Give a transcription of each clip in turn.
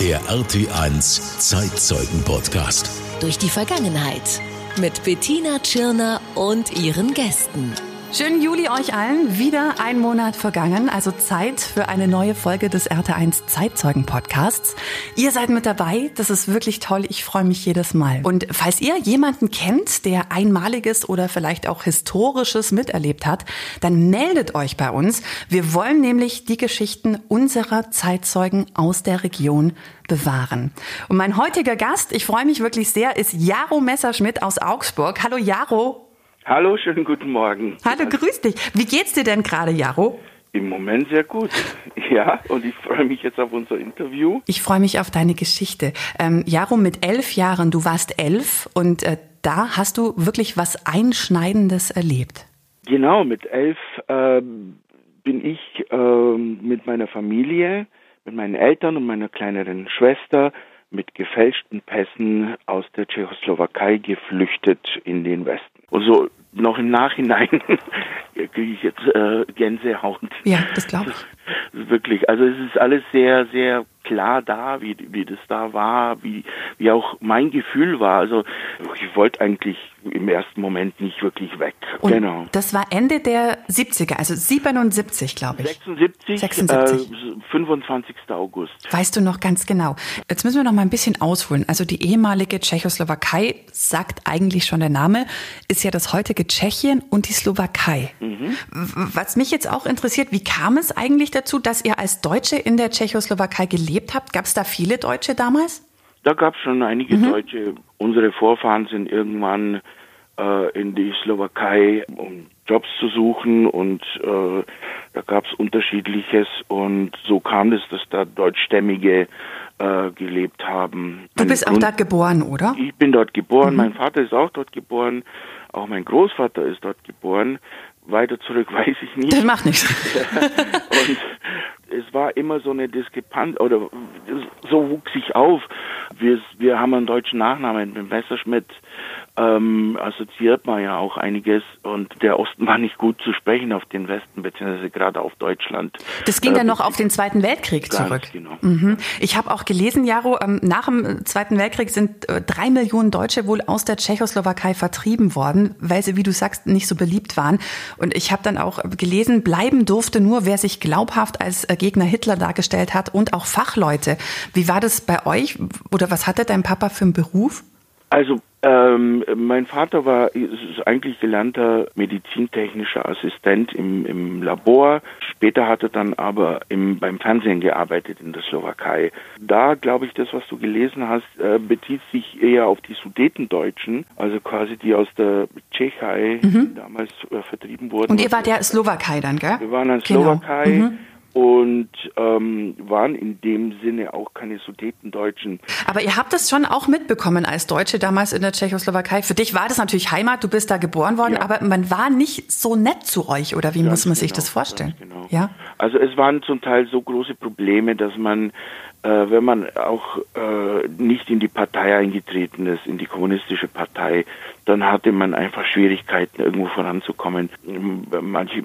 Der RT1 Zeitzeugen-Podcast. Durch die Vergangenheit. Mit Bettina Tschirner und ihren Gästen. Schönen Juli euch allen. Wieder ein Monat vergangen, also Zeit für eine neue Folge des RT1 Zeitzeugen Podcasts. Ihr seid mit dabei. Das ist wirklich toll. Ich freue mich jedes Mal. Und falls ihr jemanden kennt, der einmaliges oder vielleicht auch historisches miterlebt hat, dann meldet euch bei uns. Wir wollen nämlich die Geschichten unserer Zeitzeugen aus der Region bewahren. Und mein heutiger Gast, ich freue mich wirklich sehr, ist Jaro Messerschmidt aus Augsburg. Hallo Jaro. Hallo, schönen guten Morgen. Hallo, grüß dich. Wie geht's dir denn gerade, Jaro? Im Moment sehr gut. Ja, und ich freue mich jetzt auf unser Interview. Ich freue mich auf deine Geschichte. Ähm, Jaro, mit elf Jahren, du warst elf und äh, da hast du wirklich was Einschneidendes erlebt. Genau, mit elf äh, bin ich äh, mit meiner Familie, mit meinen Eltern und meiner kleineren Schwester mit gefälschten Pässen aus der Tschechoslowakei geflüchtet in den Westen. Und so noch im Nachhinein kriege ich jetzt äh, Gänsehaut. Ja, das glaube ich. Wirklich, also es ist alles sehr, sehr klar da, wie, wie das da war, wie, wie auch mein Gefühl war. Also ich wollte eigentlich im ersten Moment nicht wirklich weg. Und genau. Das war Ende der 70er, also 77, glaube ich. 76, 76. Äh, 25. August. Weißt du noch ganz genau. Jetzt müssen wir noch mal ein bisschen ausholen. Also die ehemalige Tschechoslowakei, sagt eigentlich schon der Name, ist ja das heutige Tschechien und die Slowakei. Mhm. Was mich jetzt auch interessiert, wie kam es eigentlich dazu, dass ihr als Deutsche in der Tschechoslowakei gelebt gelebt habt? Gab es da viele Deutsche damals? Da gab es schon einige mhm. Deutsche. Unsere Vorfahren sind irgendwann äh, in die Slowakei, um Jobs zu suchen und äh, da gab es unterschiedliches und so kam es, dass da Deutschstämmige äh, gelebt haben. Du bist auch dort geboren, oder? Ich bin dort geboren, mhm. mein Vater ist auch dort geboren, auch mein Großvater ist dort geboren. Weiter zurück weiß ich nicht. Das macht nichts. und es war immer so eine Diskrepanz, oder so wuchs ich auf. Wir, wir haben einen deutschen Nachnamen mit Messerschmidt ähm, assoziiert man ja auch einiges und der Osten war nicht gut zu sprechen auf den Westen, beziehungsweise gerade auf Deutschland. Das ging äh, dann noch auf den Zweiten Weltkrieg zurück. Genau. Mhm. Ich habe auch gelesen, Jaro, ähm, nach dem Zweiten Weltkrieg sind äh, drei Millionen Deutsche wohl aus der Tschechoslowakei vertrieben worden, weil sie, wie du sagst, nicht so beliebt waren. Und ich habe dann auch gelesen, bleiben durfte nur, wer sich glaubhaft als äh, Gegner Hitler dargestellt hat und auch Fachleute. Wie war das bei euch oder was hatte dein Papa für einen Beruf? Also ähm, mein Vater war ist eigentlich gelernter medizintechnischer Assistent im, im Labor. Später hat er dann aber im, beim Fernsehen gearbeitet in der Slowakei. Da glaube ich, das, was du gelesen hast, äh, bezieht sich eher auf die Sudetendeutschen, also quasi die aus der Tschechei mhm. damals äh, vertrieben wurden. Und ihr wart ja Slowakei dann, gell? Wir waren in genau. Slowakei. Mhm und ähm, waren in dem Sinne auch keine Sudetendeutschen. Aber ihr habt das schon auch mitbekommen als Deutsche damals in der Tschechoslowakei. Für dich war das natürlich Heimat, du bist da geboren worden, ja. aber man war nicht so nett zu euch, oder wie ganz muss man genau, sich das vorstellen? Genau. Ja? Also es waren zum Teil so große Probleme, dass man äh, wenn man auch äh, nicht in die Partei eingetreten ist, in die kommunistische Partei, dann hatte man einfach Schwierigkeiten, irgendwo voranzukommen. Manche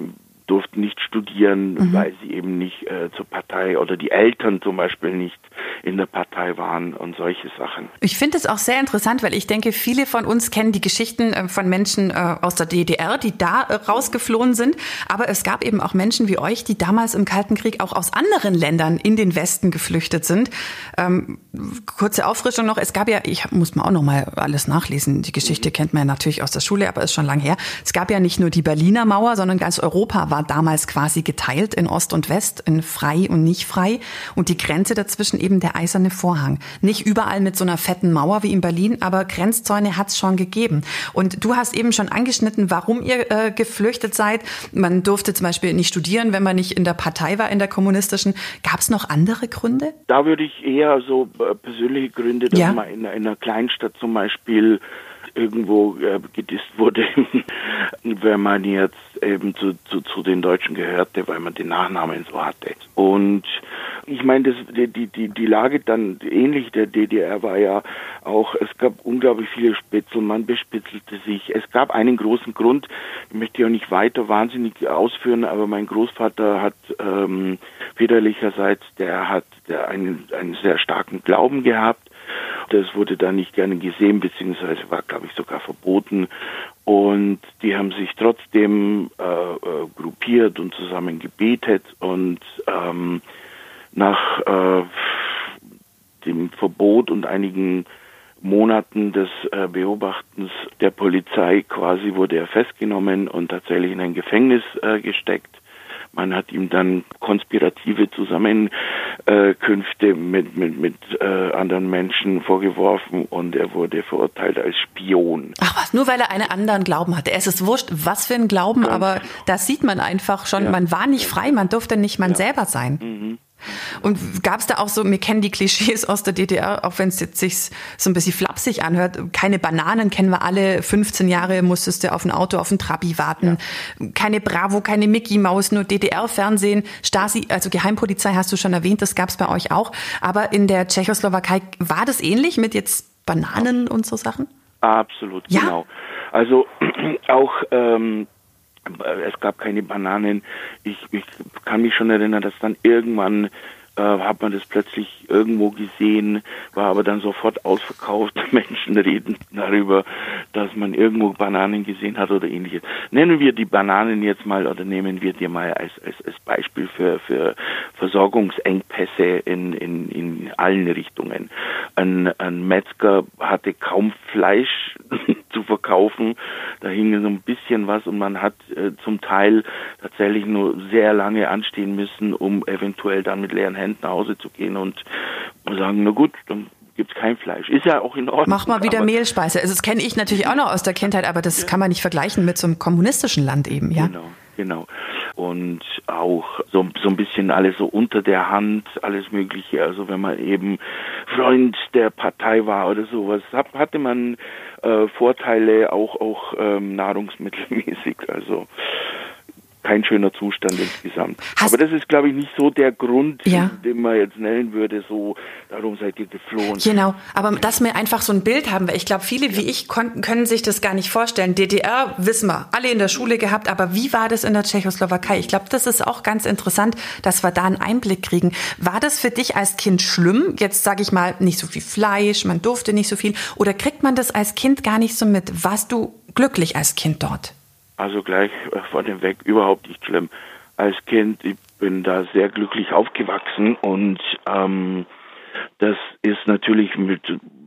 durften nicht studieren, mhm. weil sie eben nicht äh, zur Partei oder die Eltern zum Beispiel nicht in der Partei waren und solche Sachen. Ich finde es auch sehr interessant, weil ich denke, viele von uns kennen die Geschichten äh, von Menschen äh, aus der DDR, die da äh, rausgeflohen sind. Aber es gab eben auch Menschen wie euch, die damals im Kalten Krieg auch aus anderen Ländern in den Westen geflüchtet sind. Ähm, kurze Auffrischung noch. Es gab ja, ich muss mal auch noch mal alles nachlesen. Die Geschichte mhm. kennt man ja natürlich aus der Schule, aber ist schon lang her. Es gab ja nicht nur die Berliner Mauer, sondern ganz Europa war damals quasi geteilt in Ost und West, in frei und nicht frei. Und die Grenze dazwischen eben der eiserne Vorhang. Nicht überall mit so einer fetten Mauer wie in Berlin, aber Grenzzäune hat es schon gegeben. Und du hast eben schon angeschnitten, warum ihr äh, geflüchtet seid. Man durfte zum Beispiel nicht studieren, wenn man nicht in der Partei war, in der kommunistischen. Gab es noch andere Gründe? Da würde ich eher so äh, persönliche Gründe, dass ja. man in, in einer Kleinstadt zum Beispiel irgendwo äh, gedisst wurde, wenn man jetzt eben zu, zu, zu den Deutschen gehörte, weil man den Nachnamen so hatte. Und ich meine, das, die, die, die Lage dann ähnlich der DDR war ja auch, es gab unglaublich viele Spitzel, man bespitzelte sich. Es gab einen großen Grund, ich möchte ja nicht weiter wahnsinnig ausführen, aber mein Großvater hat ähm, väterlicherseits, der hat der einen, einen sehr starken Glauben gehabt. Das wurde da nicht gerne gesehen, beziehungsweise war, glaube ich, sogar verboten. Und die haben sich trotzdem äh, äh, gruppiert und zusammen gebetet und ähm, nach äh, dem Verbot und einigen Monaten des äh, Beobachtens der Polizei quasi wurde er festgenommen und tatsächlich in ein Gefängnis äh, gesteckt. Man hat ihm dann konspirative Zusammenkünfte mit, mit, mit äh, anderen Menschen vorgeworfen und er wurde verurteilt als Spion. Ach was, nur weil er einen anderen Glauben hatte. Es ist wurscht, was für ein Glauben, Ganz aber das sieht man einfach schon. Ja. Man war nicht frei, man durfte nicht man ja. selber sein. Mhm. Und gab es da auch so, wir kennen die Klischees aus der DDR, auch wenn es jetzt sich so ein bisschen flapsig anhört, keine Bananen kennen wir alle, 15 Jahre musstest du auf ein Auto, auf ein Trabi warten, ja. keine Bravo, keine Mickey Maus, nur DDR-Fernsehen, Stasi, also Geheimpolizei hast du schon erwähnt, das gab es bei euch auch. Aber in der Tschechoslowakei war das ähnlich mit jetzt Bananen und so Sachen? Absolut, ja? genau. Also auch ähm, es gab keine Bananen. Ich, ich kann mich schon erinnern, dass dann irgendwann äh, hat man das plötzlich irgendwo gesehen, war aber dann sofort ausverkauft. Menschen reden darüber, dass man irgendwo Bananen gesehen hat oder ähnliches. Nennen wir die Bananen jetzt mal oder nehmen wir die mal als, als, als Beispiel für, für Versorgungsengpässe in, in, in allen Richtungen. Ein, ein Metzger hatte kaum Fleisch zu verkaufen. Da hing so ein bisschen was und man hat äh, zum Teil tatsächlich nur sehr lange anstehen müssen, um eventuell dann mit leeren Händen nach Hause zu gehen und sagen, na gut, dann gibt es kein Fleisch. Ist ja auch in Ordnung. Mach mal wieder Mehlspeise. Also das kenne ich natürlich auch noch aus der Kindheit, aber das ja. kann man nicht vergleichen mit so einem kommunistischen Land eben, ja? Genau, genau. Und auch so, so ein bisschen alles so unter der Hand, alles Mögliche. Also wenn man eben Freund der Partei war oder sowas, hatte man äh, Vorteile auch, auch ähm, nahrungsmittelmäßig. Also kein schöner Zustand insgesamt. Hast Aber das ist, glaube ich, nicht so der Grund, ja. den man jetzt nennen würde, so, darum seid ihr geflohen. Genau, aber dass wir einfach so ein Bild haben, weil ich glaube, viele ja. wie ich konnten, können sich das gar nicht vorstellen. DDR wissen wir, alle in der Schule gehabt, aber wie war das in der Tschechoslowakei? Ich glaube, das ist auch ganz interessant, dass wir da einen Einblick kriegen. War das für dich als Kind schlimm? Jetzt sage ich mal, nicht so viel Fleisch, man durfte nicht so viel. Oder kriegt man das als Kind gar nicht so mit? Warst du glücklich als Kind dort? Also gleich von dem Weg überhaupt nicht schlimm. Als Kind, ich bin da sehr glücklich aufgewachsen und ähm, das ist natürlich mit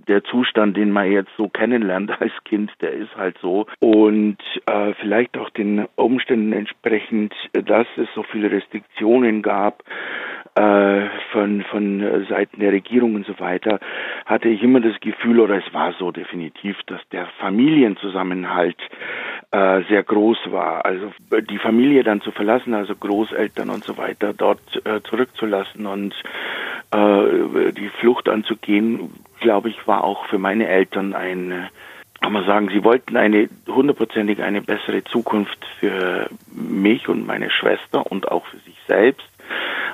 der Zustand, den man jetzt so kennenlernt als Kind, der ist halt so. Und äh, vielleicht auch den Umständen entsprechend, dass es so viele Restriktionen gab äh, von, von Seiten der Regierung und so weiter, hatte ich immer das Gefühl, oder es war so definitiv, dass der Familienzusammenhalt äh, sehr groß war. Also die Familie dann zu verlassen, also Großeltern und so weiter, dort äh, zurückzulassen und äh, die Flucht anzugehen, glaube ich, war auch für meine Eltern ein kann man sagen, sie wollten eine hundertprozentig eine bessere Zukunft für mich und meine Schwester und auch für sich selbst.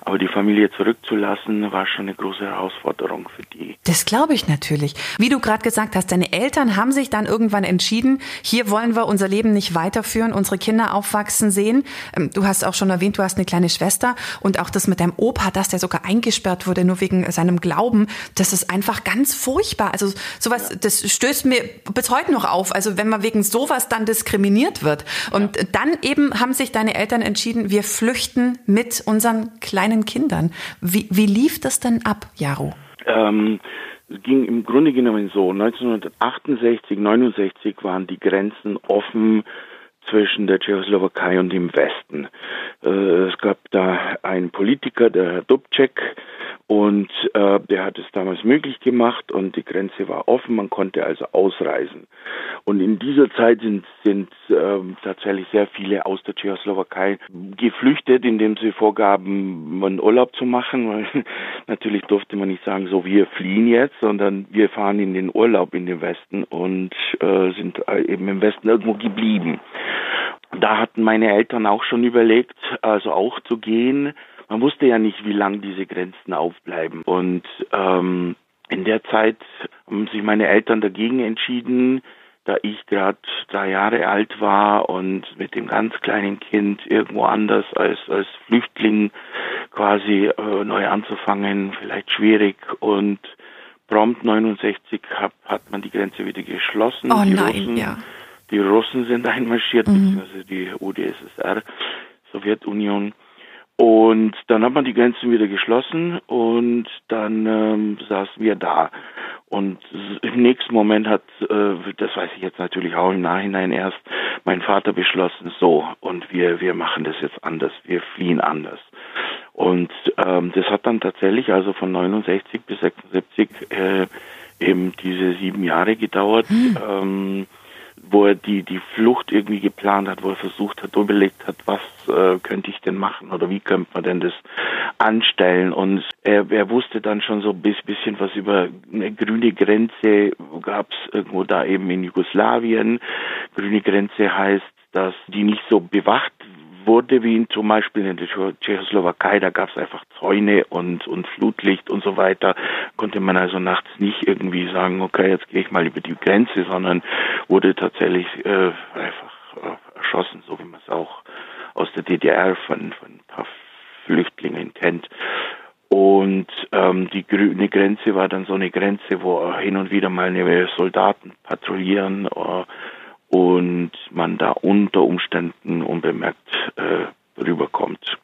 Aber die Familie zurückzulassen, war schon eine große Herausforderung für die. Das glaube ich natürlich. Wie du gerade gesagt hast, deine Eltern haben sich dann irgendwann entschieden, hier wollen wir unser Leben nicht weiterführen, unsere Kinder aufwachsen sehen. Ähm, du hast auch schon erwähnt, du hast eine kleine Schwester und auch das mit deinem Opa, dass der sogar eingesperrt wurde, nur wegen seinem Glauben, das ist einfach ganz furchtbar. Also sowas, ja. das stößt mir bis heute noch auf. Also wenn man wegen sowas dann diskriminiert wird. Und ja. dann eben haben sich deine Eltern entschieden, wir flüchten mit unseren kleinen Kindern. Wie, wie lief das denn ab, Jaro? Ähm, es ging im Grunde genommen so. 1968, 69 waren die Grenzen offen zwischen der Tschechoslowakei und dem Westen. Äh, es gab da einen Politiker, der Herr Dubček, und äh, der hat es damals möglich gemacht und die Grenze war offen, man konnte also ausreisen. Und in dieser Zeit sind, sind äh, tatsächlich sehr viele aus der Tschechoslowakei geflüchtet, indem sie vorgaben, einen Urlaub zu machen, weil natürlich durfte man nicht sagen, so wir fliehen jetzt, sondern wir fahren in den Urlaub in den Westen und äh, sind äh, eben im Westen irgendwo geblieben. Da hatten meine Eltern auch schon überlegt, also auch zu gehen man wusste ja nicht, wie lang diese Grenzen aufbleiben. Und ähm, in der Zeit haben sich meine Eltern dagegen entschieden, da ich gerade drei Jahre alt war und mit dem ganz kleinen Kind irgendwo anders als, als Flüchtling quasi äh, neu anzufangen, vielleicht schwierig und prompt 69 hat, hat man die Grenze wieder geschlossen. Oh die nein, Russen, ja. Die Russen sind einmarschiert, Mhm. beziehungsweise die UdSSR, Sowjetunion. Und dann hat man die Grenzen wieder geschlossen und dann ähm, saßen wir da. Und im nächsten Moment hat, äh, das weiß ich jetzt natürlich auch im Nachhinein erst, mein Vater beschlossen, so, und wir, wir machen das jetzt anders, wir fliehen anders. Und ähm, das hat dann tatsächlich also von 69 bis 76 äh, eben diese sieben Jahre gedauert. Ähm, wo er die, die Flucht irgendwie geplant hat, wo er versucht hat, überlegt hat, was äh, könnte ich denn machen oder wie könnte man denn das anstellen. Und er, er wusste dann schon so ein bis- bisschen was über eine grüne Grenze, gab es irgendwo da eben in Jugoslawien. Grüne Grenze heißt, dass die nicht so bewacht wurde wie in, zum Beispiel in der Tschecho- Tschechoslowakei, da gab es einfach Zäune und, und Flutlicht und so weiter. Konnte man also nachts nicht irgendwie sagen, okay, jetzt gehe ich mal über die Grenze, sondern wurde tatsächlich äh, einfach äh, erschossen, so wie man es auch aus der DDR von, von ein paar Flüchtlingen kennt. Und ähm, die grüne Grenze war dann so eine Grenze, wo hin und wieder mal Soldaten patrouillieren äh, und man da unter Umständen unbemerkt äh, rüberkommt.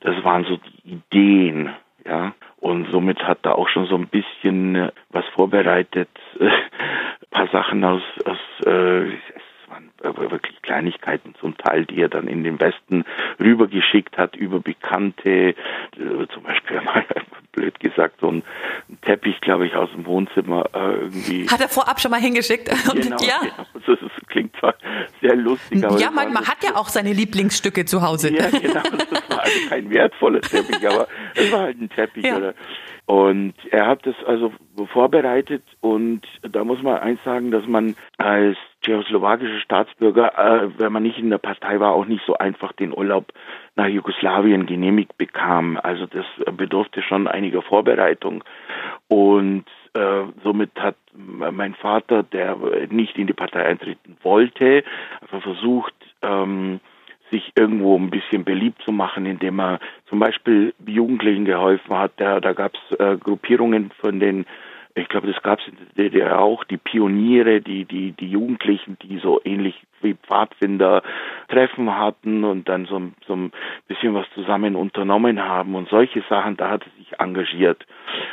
Das waren so die Ideen, ja. Und somit hat er auch schon so ein bisschen äh, was vorbereitet, äh, paar Sachen aus, aus äh, es waren wirklich Kleinigkeiten zum Teil, die er dann in den Westen rübergeschickt hat über Bekannte, äh, zum Beispiel mal blöd gesagt so ein Teppich, glaube ich, aus dem Wohnzimmer äh, irgendwie. Hat er vorab schon mal hingeschickt? Genau, ja. genau. Zwar sehr lustig, aber ja, man, war man hat ja auch seine Lieblingsstücke zu Hause. ja, genau. Das war also kein wertvoller Teppich, aber es war halt ein Teppich. Ja. Oder? Und er hat das also vorbereitet und da muss man eins sagen, dass man als tschechoslowakischer Staatsbürger, äh, wenn man nicht in der Partei war, auch nicht so einfach den Urlaub nach Jugoslawien genehmigt bekam. Also das bedurfte schon einiger Vorbereitung. Und äh, somit hat mein Vater, der nicht in die Partei eintreten wollte, einfach versucht, ähm, sich irgendwo ein bisschen beliebt zu machen, indem er zum Beispiel Jugendlichen geholfen hat. Da, da gab es äh, Gruppierungen von den, ich glaube, das gab es in der DDR auch, die Pioniere, die, die, die Jugendlichen, die so ähnlich wie Pfadfinder Treffen hatten und dann so, so ein bisschen was zusammen unternommen haben und solche Sachen, da hat er sich engagiert.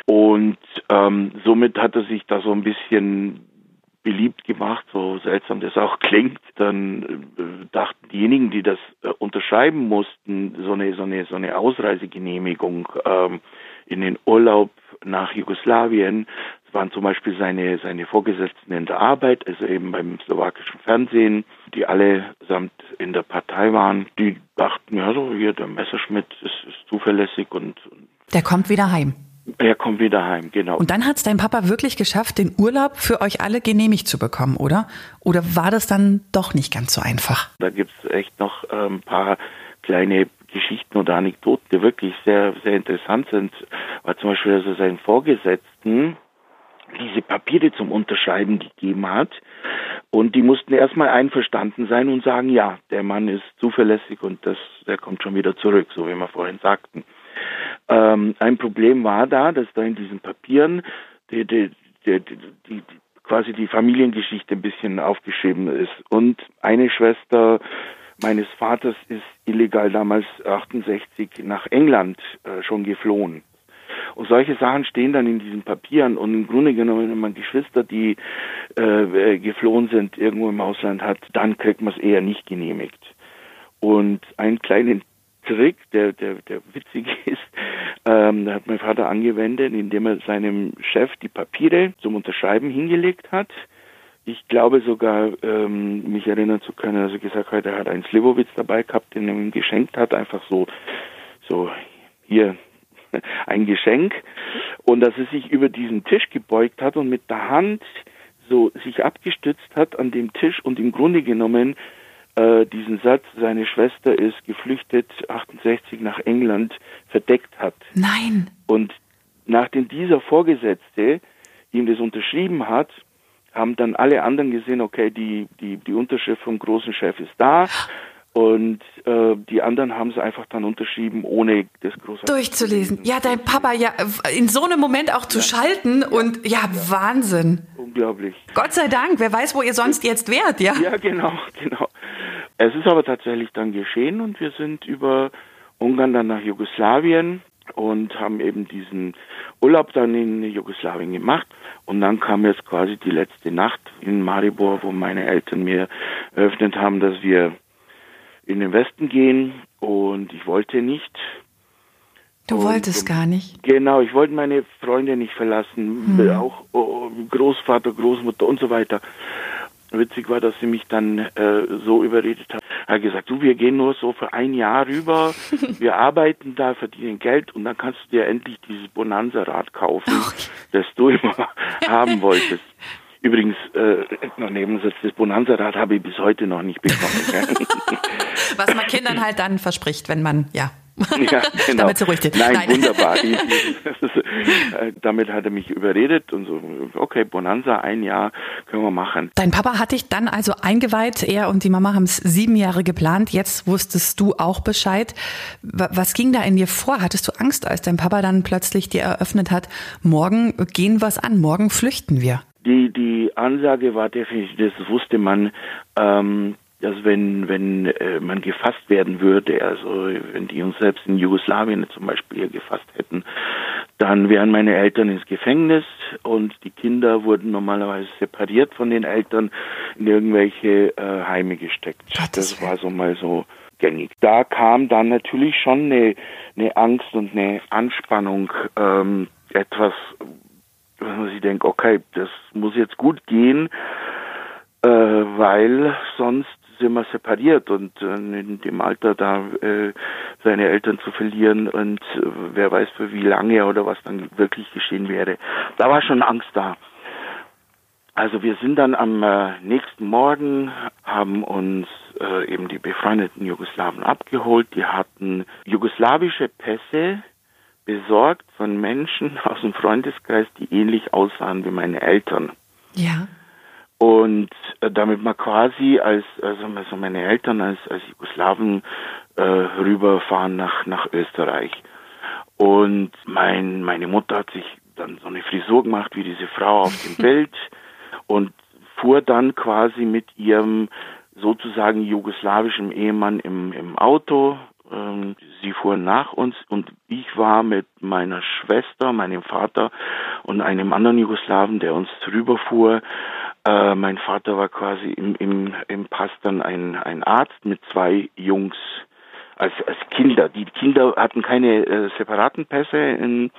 Und ähm, somit hat er sich da so ein bisschen beliebt gemacht, so seltsam das auch klingt, dann äh, dachten diejenigen, die das äh, unterschreiben mussten, so eine so eine so eine Ausreisegenehmigung ähm, in den Urlaub nach Jugoslawien, das waren zum Beispiel seine seine Vorgesetzten in der Arbeit, also eben beim slowakischen Fernsehen, die allesamt in der Partei waren, die dachten, ja so hier der Messerschmidt ist, ist zuverlässig und, Der kommt wieder heim. er kommt wieder heim, genau. Und dann hat es dein Papa wirklich geschafft, den Urlaub für euch alle genehmigt zu bekommen, oder? Oder war das dann doch nicht ganz so einfach? Da gibt's echt noch äh, ein paar kleine Geschichten oder Anekdoten, die wirklich sehr, sehr interessant sind. War zum Beispiel, dass er seinen Vorgesetzten diese Papiere zum Unterschreiben gegeben hat. Und die mussten erstmal einverstanden sein und sagen, ja, der Mann ist zuverlässig und das, der kommt schon wieder zurück, so wie wir vorhin sagten. Ähm, ein Problem war da, dass da in diesen Papieren die, die, die, die quasi die Familiengeschichte ein bisschen aufgeschrieben ist. Und eine Schwester meines Vaters ist illegal damals 68 nach England äh, schon geflohen. Und solche Sachen stehen dann in diesen Papieren. Und im Grunde genommen, wenn man Geschwister, die äh, geflohen sind, irgendwo im Ausland hat, dann kriegt man es eher nicht genehmigt. Und einen kleinen Trick, der, der, der witzig ist, ähm, hat mein Vater angewendet, indem er seinem Chef die Papiere zum Unterschreiben hingelegt hat. Ich glaube sogar, ähm, mich erinnern zu können, er gesagt hat, er hat einen Slivovitz dabei gehabt, den er ihm geschenkt hat, einfach so, so hier ein Geschenk. Und dass er sich über diesen Tisch gebeugt hat und mit der Hand so sich abgestützt hat an dem Tisch und im Grunde genommen äh, diesen Satz, seine Schwester ist geflüchtet 68 nach England, verdeckt hat. Nein. Und nachdem dieser Vorgesetzte ihm das unterschrieben hat, haben dann alle anderen gesehen, okay, die, die, die Unterschrift vom großen Chef ist da. Und äh, die anderen haben es einfach dann unterschrieben, ohne das große durchzulesen. Ja, dein Papa ja in so einem Moment auch zu ja. schalten ja. und ja, ja, Wahnsinn. Unglaublich. Gott sei Dank. Wer weiß, wo ihr sonst jetzt wärt, ja? Ja, genau, genau. Es ist aber tatsächlich dann geschehen und wir sind über Ungarn dann nach Jugoslawien und haben eben diesen Urlaub dann in Jugoslawien gemacht. Und dann kam jetzt quasi die letzte Nacht in Maribor, wo meine Eltern mir eröffnet haben, dass wir in den Westen gehen. Und ich wollte nicht. Du und, wolltest gar nicht? Genau, ich wollte meine Freunde nicht verlassen, hm. auch oh, Großvater, Großmutter und so weiter. Witzig war, dass sie mich dann äh, so überredet hat. Er hat gesagt, du, wir gehen nur so für ein Jahr rüber, wir arbeiten da, verdienen Geld und dann kannst du dir endlich dieses Bonanza-Rad kaufen, das du immer haben wolltest. Übrigens, äh, noch Nebensatz, das Bonanza-Rad habe ich bis heute noch nicht bekommen. Was man Kindern halt dann verspricht, wenn man, ja, ja, genau. damit sie ruhig sind. Nein, Nein. wunderbar. Äh, damit hat er mich überredet und so, okay, Bonanza, ein Jahr können wir machen. Dein Papa hat dich dann also eingeweiht, er und die Mama haben es sieben Jahre geplant, jetzt wusstest du auch Bescheid. Was ging da in dir vor? Hattest du Angst, als dein Papa dann plötzlich dir eröffnet hat, morgen gehen was an, morgen flüchten wir? Die, die Ansage war definitiv, das wusste man, ähm, dass wenn, wenn äh, man gefasst werden würde, also wenn die uns selbst in Jugoslawien zum Beispiel gefasst hätten, dann wären meine Eltern ins Gefängnis und die Kinder wurden normalerweise separiert von den Eltern in irgendwelche äh, Heime gesteckt. Das war so mal so gängig. Da kam dann natürlich schon eine, eine Angst und eine Anspannung, ähm, etwas, man sich denkt, okay, das muss jetzt gut gehen, äh, weil sonst wir separiert und äh, in dem Alter da äh, seine Eltern zu verlieren und äh, wer weiß für wie lange oder was dann wirklich geschehen wäre. Da war schon Angst da. Also wir sind dann am äh, nächsten Morgen, haben uns äh, eben die befreundeten Jugoslawen abgeholt. Die hatten jugoslawische Pässe besorgt von Menschen aus dem Freundeskreis, die ähnlich aussahen wie meine Eltern. Ja. Und äh, damit man quasi als, also, also meine Eltern als, als Jugoslawen äh, rüberfahren nach, nach Österreich. Und mein, meine Mutter hat sich dann so eine Frisur gemacht wie diese Frau auf dem Bild und fuhr dann quasi mit ihrem sozusagen jugoslawischen Ehemann im, im Auto. Ähm, sie fuhren nach uns und ich war mit meiner Schwester, meinem Vater und einem anderen Jugoslawen, der uns rüberfuhr, äh, mein Vater war quasi im, im, im Pass dann ein, ein Arzt mit zwei Jungs als, als Kinder. Die Kinder hatten keine äh, separaten Pässe in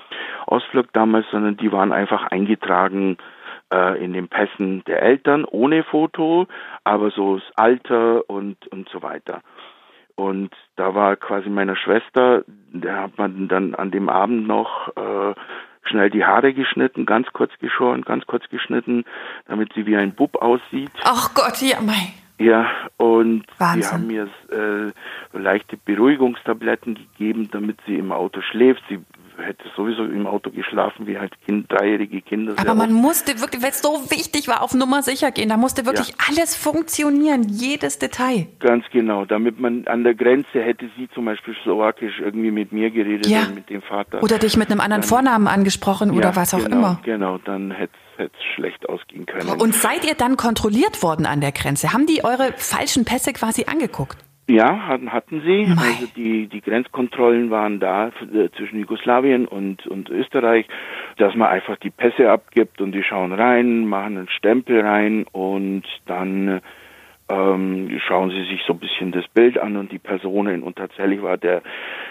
Ostblock damals, sondern die waren einfach eingetragen äh, in den Pässen der Eltern ohne Foto, aber so das Alter und, und so weiter. Und da war quasi meiner Schwester, da hat man dann an dem Abend noch äh, schnell die Haare geschnitten, ganz kurz geschoren, ganz kurz geschnitten, damit sie wie ein Bub aussieht. Ach Gott, ja, mein. Ja, und Wahnsinn. sie haben mir äh, leichte Beruhigungstabletten gegeben, damit sie im Auto schläft. Sie hätte sowieso im Auto geschlafen, wie halt kind, dreijährige Kinder. Aber man musste wirklich, weil es so wichtig war, auf Nummer sicher gehen. Da musste wirklich ja. alles funktionieren, jedes Detail. Ganz genau. Damit man an der Grenze hätte sie zum Beispiel slowakisch irgendwie mit mir geredet ja. mit dem Vater. Oder dich mit einem anderen dann, Vornamen angesprochen ja, oder was auch genau, immer. Genau, dann hätte es schlecht ausgehen können. Und seid ihr dann kontrolliert worden an der Grenze? Haben die eure falschen Pässe quasi angeguckt? Ja, hatten, hatten sie. Mei. Also die, die Grenzkontrollen waren da äh, zwischen Jugoslawien und, und Österreich, dass man einfach die Pässe abgibt und die schauen rein, machen einen Stempel rein und dann ähm, schauen sie sich so ein bisschen das Bild an und die Personen. Und tatsächlich war der,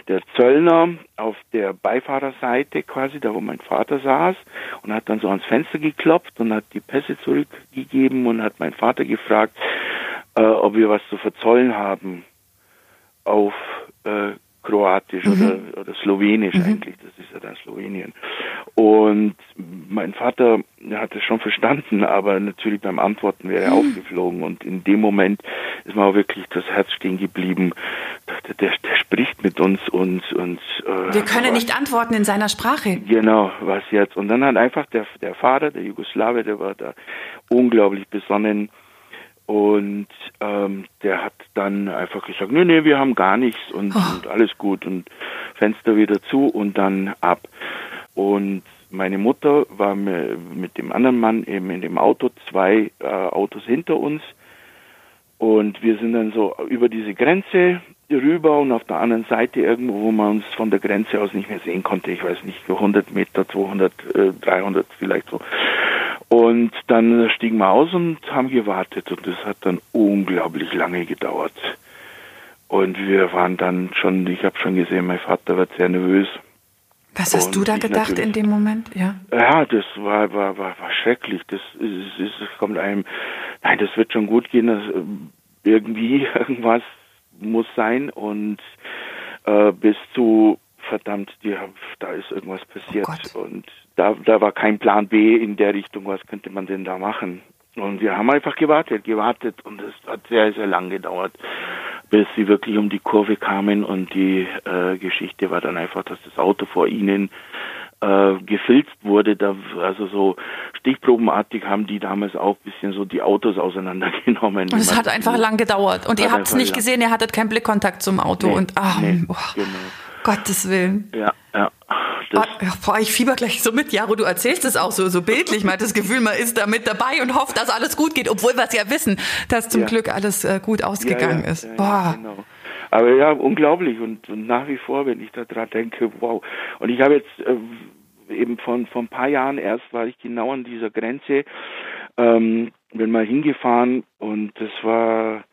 der Zöllner auf der Beifahrerseite quasi, da wo mein Vater saß und hat dann so ans Fenster geklopft und hat die Pässe zurückgegeben und hat mein Vater gefragt, äh, ob wir was zu verzollen haben auf äh, Kroatisch mhm. oder, oder Slowenisch mhm. eigentlich, das ist ja dann Slowenien. Und mein Vater hat es schon verstanden, aber natürlich beim Antworten wäre er mhm. aufgeflogen und in dem Moment ist mir auch wirklich das Herz stehen geblieben. Dachte, der, der spricht mit uns und und äh, wir können was, nicht antworten in seiner Sprache. Genau, was jetzt? Und dann hat einfach der der Vater, der Jugoslawe, der war da unglaublich besonnen Und ähm, der hat dann einfach gesagt, nee, nee, wir haben gar nichts und, oh. und alles gut und Fenster wieder zu und dann ab. Und meine Mutter war mit dem anderen Mann eben in dem Auto, zwei äh, Autos hinter uns. Und wir sind dann so über diese Grenze rüber und auf der anderen Seite irgendwo, wo man uns von der Grenze aus nicht mehr sehen konnte. Ich weiß nicht, 100 Meter, 200, äh, 300 vielleicht so. Und dann stiegen wir aus und haben gewartet und das hat dann unglaublich lange gedauert. Und wir waren dann schon, ich habe schon gesehen, mein Vater wird sehr nervös. Was hast und du da gedacht in dem Moment? Ja, ja das war, war, war, war schrecklich. Das, ist, ist, es kommt einem, nein, das wird schon gut gehen. Das, irgendwie irgendwas muss sein und äh, bis zu verdammt, die haben, da ist irgendwas passiert oh und da, da war kein Plan B in der Richtung, was könnte man denn da machen. Und wir haben einfach gewartet, gewartet und es hat sehr, sehr lang gedauert bis sie wirklich um die Kurve kamen und die äh, Geschichte war dann einfach, dass das Auto vor ihnen äh, gefilzt wurde. Da, also so stichprobenartig haben die damals auch ein bisschen so die Autos auseinandergenommen. Und es hat einfach lang gedauert. Und ihr habt es nicht lang. gesehen, ihr hattet keinen Blickkontakt zum Auto nee, und ach, nee, oh, genau. Gottes Willen. Ja, ja. Das boah, ich fieber gleich so mit. Jaro, du erzählst es auch so, so bildlich. Man hat das Gefühl, man ist da mit dabei und hofft, dass alles gut geht, obwohl wir es ja wissen, dass zum ja. Glück alles äh, gut ausgegangen ja, ja, ist. Boah. Genau. Aber ja, unglaublich und, und, nach wie vor, wenn ich da dran denke, wow. Und ich habe jetzt äh, eben von, von ein paar Jahren erst, war ich genau an dieser Grenze, ähm, bin mal hingefahren und das war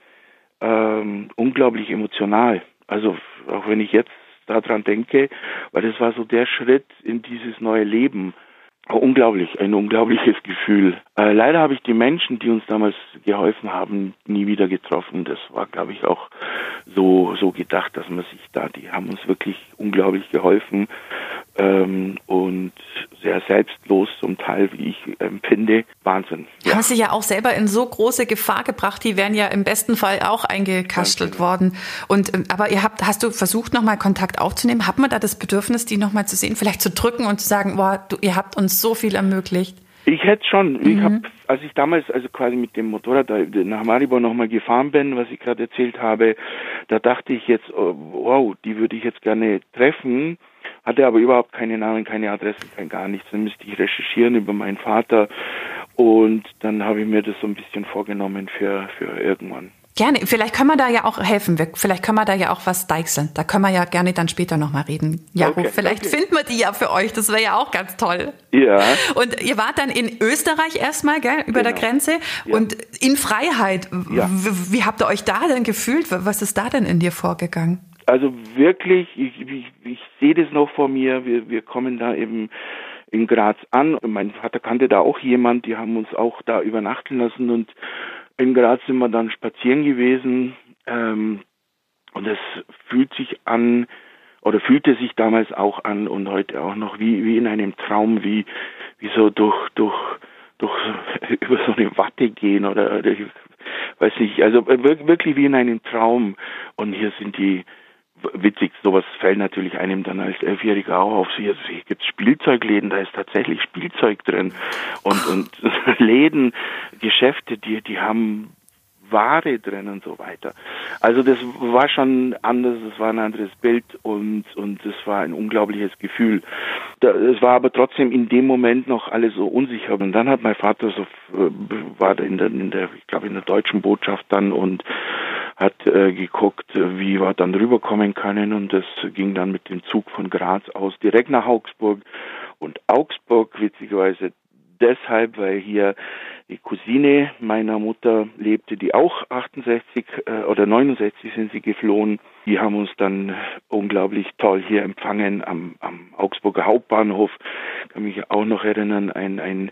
ähm, unglaublich emotional. Also auch wenn ich jetzt daran denke, weil das war so der Schritt in dieses neue Leben. Unglaublich, ein unglaubliches Gefühl. Äh, leider habe ich die Menschen, die uns damals geholfen haben, nie wieder getroffen. Das war, glaube ich, auch so, so gedacht, dass man sich da, die haben uns wirklich unglaublich geholfen ähm, und sehr selbstlos zum Teil, wie ich empfinde. Wahnsinn. Ja. Haben Sie ja auch selber in so große Gefahr gebracht, die wären ja im besten Fall auch eingekastelt genau. worden. Und ähm, aber ihr habt, hast du versucht, nochmal Kontakt aufzunehmen? Hat man da das Bedürfnis, die nochmal zu sehen, vielleicht zu drücken und zu sagen, boah, du, ihr habt uns so viel ermöglicht? Ich hätte schon. Mhm. Ich habe, als ich damals also quasi mit dem Motorrad nach Maribor nochmal gefahren bin, was ich gerade erzählt habe, da dachte ich jetzt, oh, wow, die würde ich jetzt gerne treffen hatte aber überhaupt keine Namen, keine Adressen, kein gar nichts. Dann müsste ich recherchieren über meinen Vater und dann habe ich mir das so ein bisschen vorgenommen für, für irgendwann. Gerne. Vielleicht können wir da ja auch helfen. Vielleicht können wir da ja auch was deichseln. Da können wir ja gerne dann später nochmal reden. Ja, okay, vielleicht okay. finden wir die ja für euch. Das wäre ja auch ganz toll. Ja. Und ihr wart dann in Österreich erstmal, gell, über genau. der Grenze ja. und in Freiheit. Ja. Wie habt ihr euch da denn gefühlt? Was ist da denn in dir vorgegangen? Also wirklich, ich, ich, ich sehe das noch vor mir. Wir, wir kommen da eben in Graz an. Mein Vater kannte da auch jemand, die haben uns auch da übernachten lassen und in Graz sind wir dann spazieren gewesen. Ähm, und es fühlt sich an, oder fühlte sich damals auch an und heute auch noch wie, wie in einem Traum, wie, wie so durch, durch, durch, über so eine Watte gehen oder, oder ich weiß nicht, also wirklich wie in einem Traum. Und hier sind die, witzig, sowas fällt natürlich einem dann als Elfjähriger auch auf. Hier, hier gibt Spielzeugläden, da ist tatsächlich Spielzeug drin. Und, und Läden, Geschäfte, die, die haben Ware drin und so weiter. Also das war schon anders, es war ein anderes Bild und und es war ein unglaubliches Gefühl. Es war aber trotzdem in dem Moment noch alles so unsicher. Und dann hat mein Vater so äh, war in der, in der ich glaube in der deutschen Botschaft dann und hat äh, geguckt, wie wir dann rüberkommen können und das ging dann mit dem Zug von Graz aus direkt nach Augsburg und Augsburg witzigerweise deshalb, weil hier die Cousine meiner Mutter lebte, die auch 68 äh, oder 69 sind sie geflohen. Die haben uns dann unglaublich toll hier empfangen am, am Augsburger Hauptbahnhof. Kann mich auch noch erinnern, ein, ein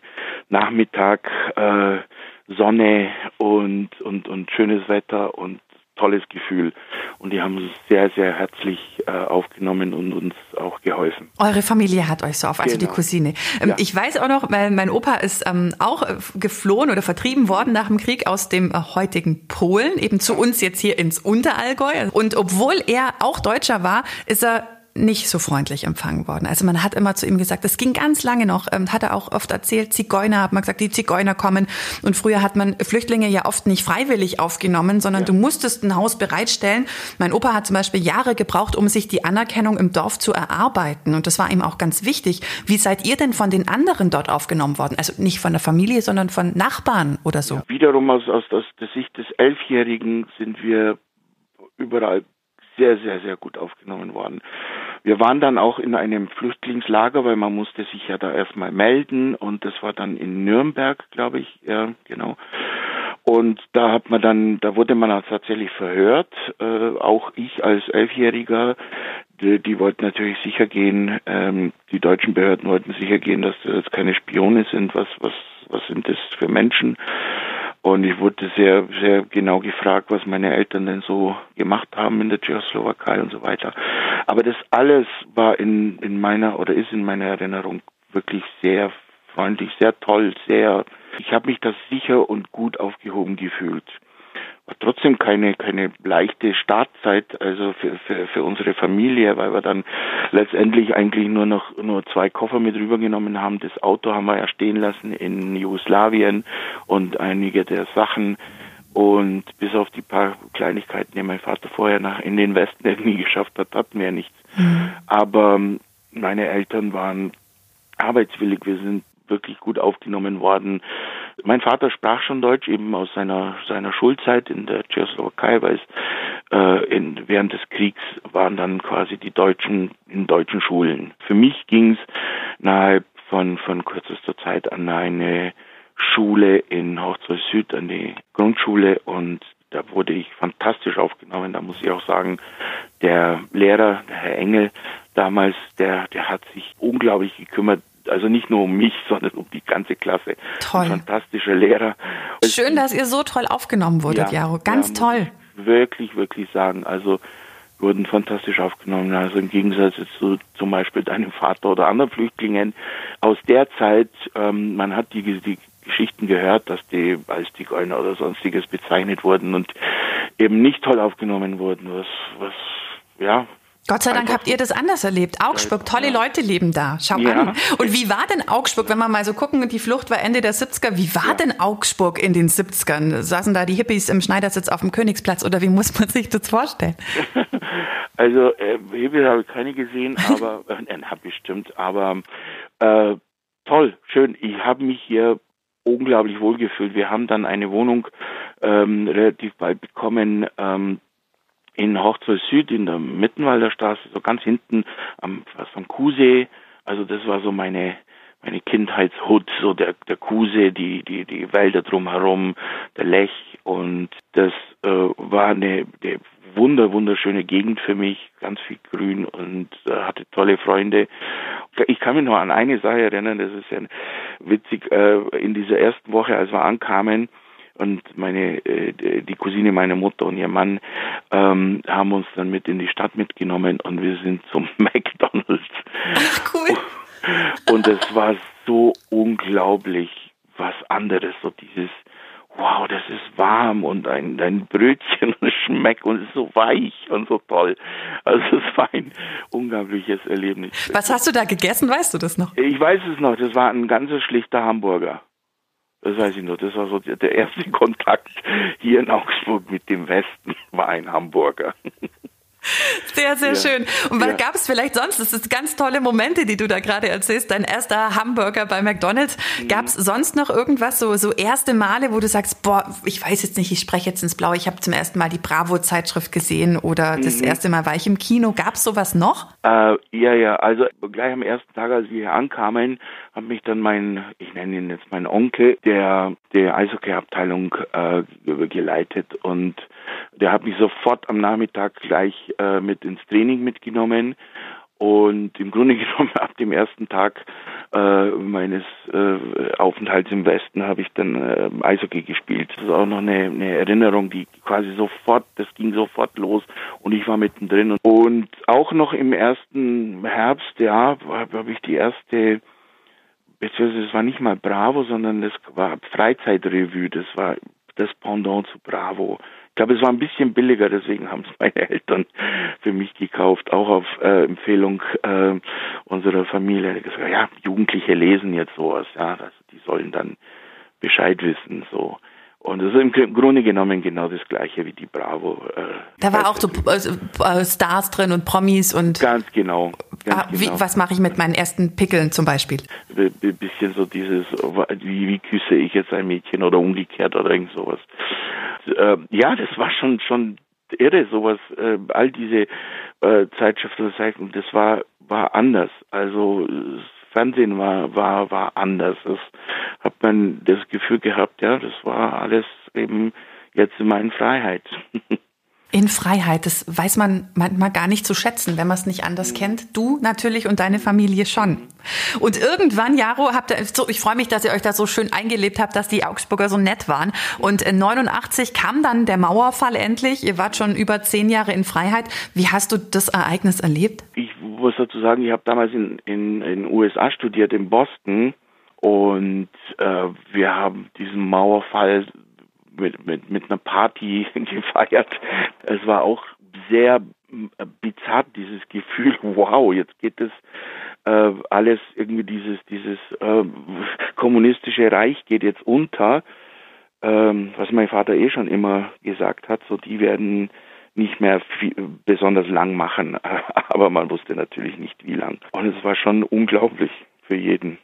Nachmittag äh, Sonne und, und, und schönes Wetter und tolles Gefühl. Und die haben uns sehr, sehr herzlich äh, aufgenommen und uns auch geholfen. Eure Familie hat euch so auf, also genau. die Cousine. Ähm, ja. Ich weiß auch noch, weil mein Opa ist ähm, auch äh, geflohen oder vertrieben worden nach dem Krieg aus dem äh, heutigen Polen, eben zu uns jetzt hier ins Unterallgäu. Und obwohl er auch Deutscher war, ist er nicht so freundlich empfangen worden. Also man hat immer zu ihm gesagt, es ging ganz lange noch, ähm, hat er auch oft erzählt, Zigeuner, hat man gesagt, die Zigeuner kommen. Und früher hat man Flüchtlinge ja oft nicht freiwillig aufgenommen, sondern ja. du musstest ein Haus bereitstellen. Mein Opa hat zum Beispiel Jahre gebraucht, um sich die Anerkennung im Dorf zu erarbeiten. Und das war ihm auch ganz wichtig. Wie seid ihr denn von den anderen dort aufgenommen worden? Also nicht von der Familie, sondern von Nachbarn oder so? Ja, wiederum aus, aus, aus der Sicht des Elfjährigen sind wir überall sehr, sehr, sehr gut aufgenommen worden. Wir waren dann auch in einem Flüchtlingslager, weil man musste sich ja da erstmal melden und das war dann in Nürnberg, glaube ich, ja, genau. Und da hat man dann, da wurde man tatsächlich verhört, äh, auch ich als Elfjähriger, die, die wollten natürlich sicher gehen, ähm, die deutschen Behörden wollten sicher gehen, dass das keine Spione sind, was, was, was sind das für Menschen? Und ich wurde sehr, sehr genau gefragt, was meine Eltern denn so gemacht haben in der Tschechoslowakei und so weiter. Aber das alles war in, in meiner oder ist in meiner Erinnerung wirklich sehr freundlich, sehr toll, sehr, ich habe mich da sicher und gut aufgehoben gefühlt war trotzdem keine, keine leichte Startzeit, also für, für, für unsere Familie, weil wir dann letztendlich eigentlich nur noch nur zwei Koffer mit rübergenommen haben. Das Auto haben wir ja stehen lassen in Jugoslawien und einige der Sachen. Und bis auf die paar Kleinigkeiten, die mein Vater vorher nach in den Westen irgendwie geschafft hat, hatten wir nichts. Mhm. Aber ähm, meine Eltern waren arbeitswillig. Wir sind wirklich gut aufgenommen worden. Mein Vater sprach schon Deutsch, eben aus seiner, seiner Schulzeit in der Tschechoslowakei, weil es äh, in, während des Kriegs waren dann quasi die Deutschen in deutschen Schulen. Für mich ging es innerhalb von, von kürzester Zeit an eine Schule in Hochzoll Süd, an die Grundschule und da wurde ich fantastisch aufgenommen. Da muss ich auch sagen, der Lehrer, der Herr Engel damals, der, der hat sich unglaublich gekümmert also nicht nur um mich, sondern um die ganze Klasse. Toll. Ein fantastischer Lehrer. Schön, dass ihr so toll aufgenommen wurdet, ja, Jaro. Ganz ja, toll. Wirklich, wirklich sagen. Also wurden fantastisch aufgenommen. Also im Gegensatz zu zum Beispiel deinem Vater oder anderen Flüchtlingen aus der Zeit, ähm, man hat die, die Geschichten gehört, dass die als die Zigeuner oder sonstiges bezeichnet wurden und eben nicht toll aufgenommen wurden, was, was ja, Gott sei Dank habt ihr das anders erlebt. Augsburg, tolle Leute leben da. Schau ja. an. Und wie war denn Augsburg, wenn wir mal so gucken, die Flucht war Ende der 70er, wie war ja. denn Augsburg in den 70ern? Saßen da die Hippies im Schneidersitz auf dem Königsplatz oder wie muss man sich das vorstellen? Also äh, Hippies habe ich keine gesehen, aber äh, bestimmt, aber äh, toll, schön. Ich habe mich hier unglaublich wohlgefühlt. Wir haben dann eine Wohnung ähm, relativ bald bekommen, ähm, in Hochzoll Süd in der Mittenwalder Straße, so ganz hinten am, fast am Kuhsee. Also das war so meine meine Kindheitshut, so der der Kuhsee, die die die Wälder drumherum, der Lech und das äh, war eine, eine wunder wunderschöne Gegend für mich, ganz viel Grün und äh, hatte tolle Freunde. Ich kann mich noch an eine Sache erinnern, das ist ja witzig. Äh, in dieser ersten Woche, als wir ankamen, und meine äh, die Cousine meiner Mutter und ihr Mann ähm, haben uns dann mit in die Stadt mitgenommen und wir sind zum McDonald's. Ach, cool. Und es war so unglaublich was anderes, so dieses wow, das ist warm und ein, ein Brötchen schmeckt und ist so weich und so toll. Also es war ein unglaubliches Erlebnis. Was hast du da gegessen, weißt du das noch? Ich weiß es noch, das war ein ganz schlichter Hamburger. Das weiß ich nur. Das war so der erste Kontakt hier in Augsburg mit dem Westen, war ein Hamburger. Sehr, sehr ja. schön. Und was ja. gab es vielleicht sonst? Das sind ganz tolle Momente, die du da gerade erzählst. Dein erster Hamburger bei McDonalds. Mhm. Gab es sonst noch irgendwas, so, so erste Male, wo du sagst, boah, ich weiß jetzt nicht, ich spreche jetzt ins Blaue, ich habe zum ersten Mal die Bravo-Zeitschrift gesehen oder mhm. das erste Mal war ich im Kino. Gab es sowas noch? Äh, ja, ja. Also gleich am ersten Tag, als wir hier ankamen, hat mich dann mein, ich nenne ihn jetzt mein Onkel, der der Eishockey-Abteilung äh, geleitet und der hat mich sofort am Nachmittag gleich äh, mit ins Training mitgenommen und im Grunde genommen ab dem ersten Tag äh, meines äh, Aufenthalts im Westen habe ich dann äh, Eishockey gespielt. Das ist auch noch eine, eine Erinnerung, die quasi sofort, das ging sofort los und ich war mittendrin. Und auch noch im ersten Herbst, ja, habe hab ich die erste beziehungsweise es war nicht mal Bravo, sondern das war Freizeitrevue, das war das Pendant zu Bravo glaube, es war ein bisschen billiger, deswegen haben es meine Eltern für mich gekauft, auch auf äh, Empfehlung äh, unserer Familie. Gesagt, ja, Jugendliche lesen jetzt sowas, ja, also die sollen dann Bescheid wissen, so. Und es ist im Grunde genommen genau das gleiche wie die Bravo. Äh, da war auch so äh, Stars drin und Promis und. Ganz genau. Ganz ah, wie, genau. Was mache ich mit meinen ersten Pickeln zum Beispiel? Ein bisschen so dieses, wie, wie küsse ich jetzt ein Mädchen oder umgekehrt oder irgend sowas. Äh, ja, das war schon schon irre, sowas, äh, all diese äh, Zeitschriften, das war war anders. Also Fernsehen war, war, war anders. Das hat man das Gefühl gehabt, ja, das war alles eben jetzt in meiner Freiheit. In Freiheit, das weiß man manchmal gar nicht zu schätzen, wenn man es nicht anders kennt. Du natürlich und deine Familie schon. Und irgendwann, Jaro, habt ihr, so, ich freue mich, dass ihr euch da so schön eingelebt habt, dass die Augsburger so nett waren. Und in 89 kam dann der Mauerfall endlich. Ihr wart schon über zehn Jahre in Freiheit. Wie hast du das Ereignis erlebt? Ich muss dazu sagen, ich habe damals in, in, in USA studiert, in Boston. Und äh, wir haben diesen Mauerfall mit, mit, mit einer Party gefeiert. Es war auch sehr äh, bizarr, dieses Gefühl, wow, jetzt geht es äh, alles irgendwie dieses, dieses äh, kommunistische Reich geht jetzt unter, ähm, was mein Vater eh schon immer gesagt hat, so die werden nicht mehr viel, besonders lang machen, aber man wusste natürlich nicht wie lang. Und es war schon unglaublich für jeden.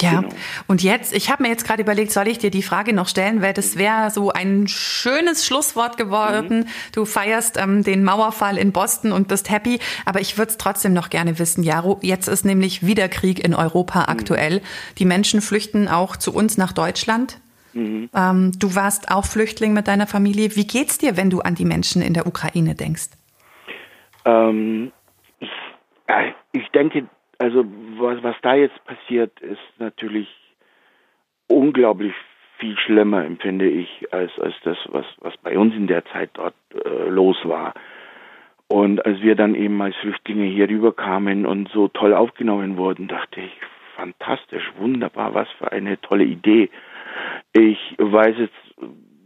Ja, genau. und jetzt, ich habe mir jetzt gerade überlegt, soll ich dir die Frage noch stellen, weil das wäre so ein schönes Schlusswort geworden. Mhm. Du feierst ähm, den Mauerfall in Boston und bist happy, aber ich würde es trotzdem noch gerne wissen, Jaro. Jetzt ist nämlich wieder Krieg in Europa mhm. aktuell. Die Menschen flüchten auch zu uns nach Deutschland. Mhm. Ähm, du warst auch Flüchtling mit deiner Familie. Wie geht's dir, wenn du an die Menschen in der Ukraine denkst? Ähm, ich, ich denke, also was, was da jetzt passiert, ist natürlich unglaublich viel schlimmer, empfinde ich, als, als das, was, was bei uns in der Zeit dort äh, los war. Und als wir dann eben als Flüchtlinge hier rüberkamen und so toll aufgenommen wurden, dachte ich, fantastisch, wunderbar, was für eine tolle Idee. Ich weiß jetzt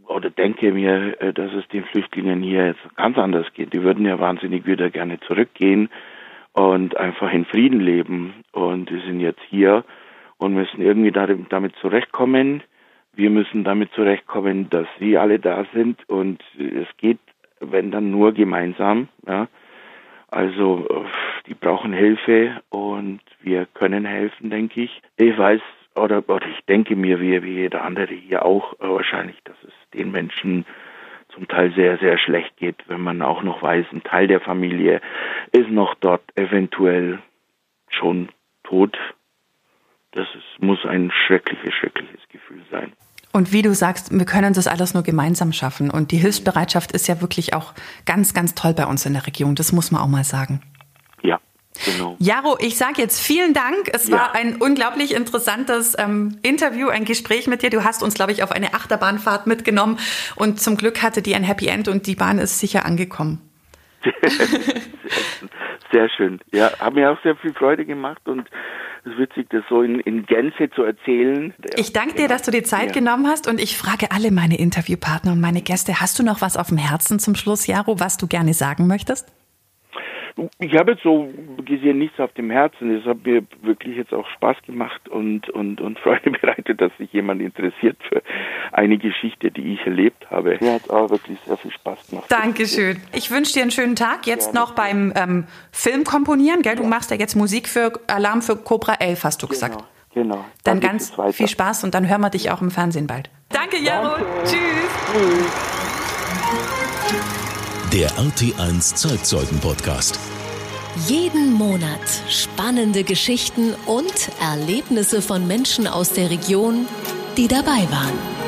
oder denke mir, äh, dass es den Flüchtlingen hier jetzt ganz anders geht. Die würden ja wahnsinnig wieder gerne zurückgehen und einfach in Frieden leben. Und wir sind jetzt hier und müssen irgendwie damit zurechtkommen. Wir müssen damit zurechtkommen, dass sie alle da sind und es geht, wenn dann nur gemeinsam. Ja. Also die brauchen Hilfe und wir können helfen, denke ich. Ich weiß oder, oder ich denke mir, wie, wie jeder andere hier auch wahrscheinlich, dass es den Menschen zum Teil sehr, sehr schlecht geht, wenn man auch noch weiß, ein Teil der Familie ist noch dort eventuell schon tot. Das ist, muss ein schreckliches, schreckliches Gefühl sein. Und wie du sagst, wir können das alles nur gemeinsam schaffen. Und die Hilfsbereitschaft ist ja wirklich auch ganz, ganz toll bei uns in der Region. Das muss man auch mal sagen. Genau. Jaro, ich sage jetzt vielen Dank. Es ja. war ein unglaublich interessantes ähm, Interview, ein Gespräch mit dir. Du hast uns, glaube ich, auf eine Achterbahnfahrt mitgenommen und zum Glück hatte die ein Happy End und die Bahn ist sicher angekommen. sehr schön. Ja, hat mir auch sehr viel Freude gemacht und es ist witzig, das so in, in Gänze zu erzählen. Ich danke dir, dass du dir Zeit ja. genommen hast und ich frage alle meine Interviewpartner und meine Gäste, hast du noch was auf dem Herzen zum Schluss, Jaro, was du gerne sagen möchtest? Ich habe jetzt so gesehen nichts auf dem Herzen. Es hat mir wirklich jetzt auch Spaß gemacht und, und, und Freude bereitet, dass sich jemand interessiert für eine Geschichte, die ich erlebt habe. Mir hat auch wirklich sehr viel Spaß gemacht. Dankeschön. Ich wünsche dir einen schönen Tag. Jetzt ja, noch beim ähm, Film komponieren, gell? Du ja. machst ja jetzt Musik für Alarm für Cobra 11, hast du gesagt. Genau. genau. Dann, dann ganz viel Spaß und dann hören wir dich auch im Fernsehen bald. Danke, Jaro. Danke. Tschüss. Tschüss. Der RT1 Zeitzeugen Podcast. Jeden Monat spannende Geschichten und Erlebnisse von Menschen aus der Region, die dabei waren.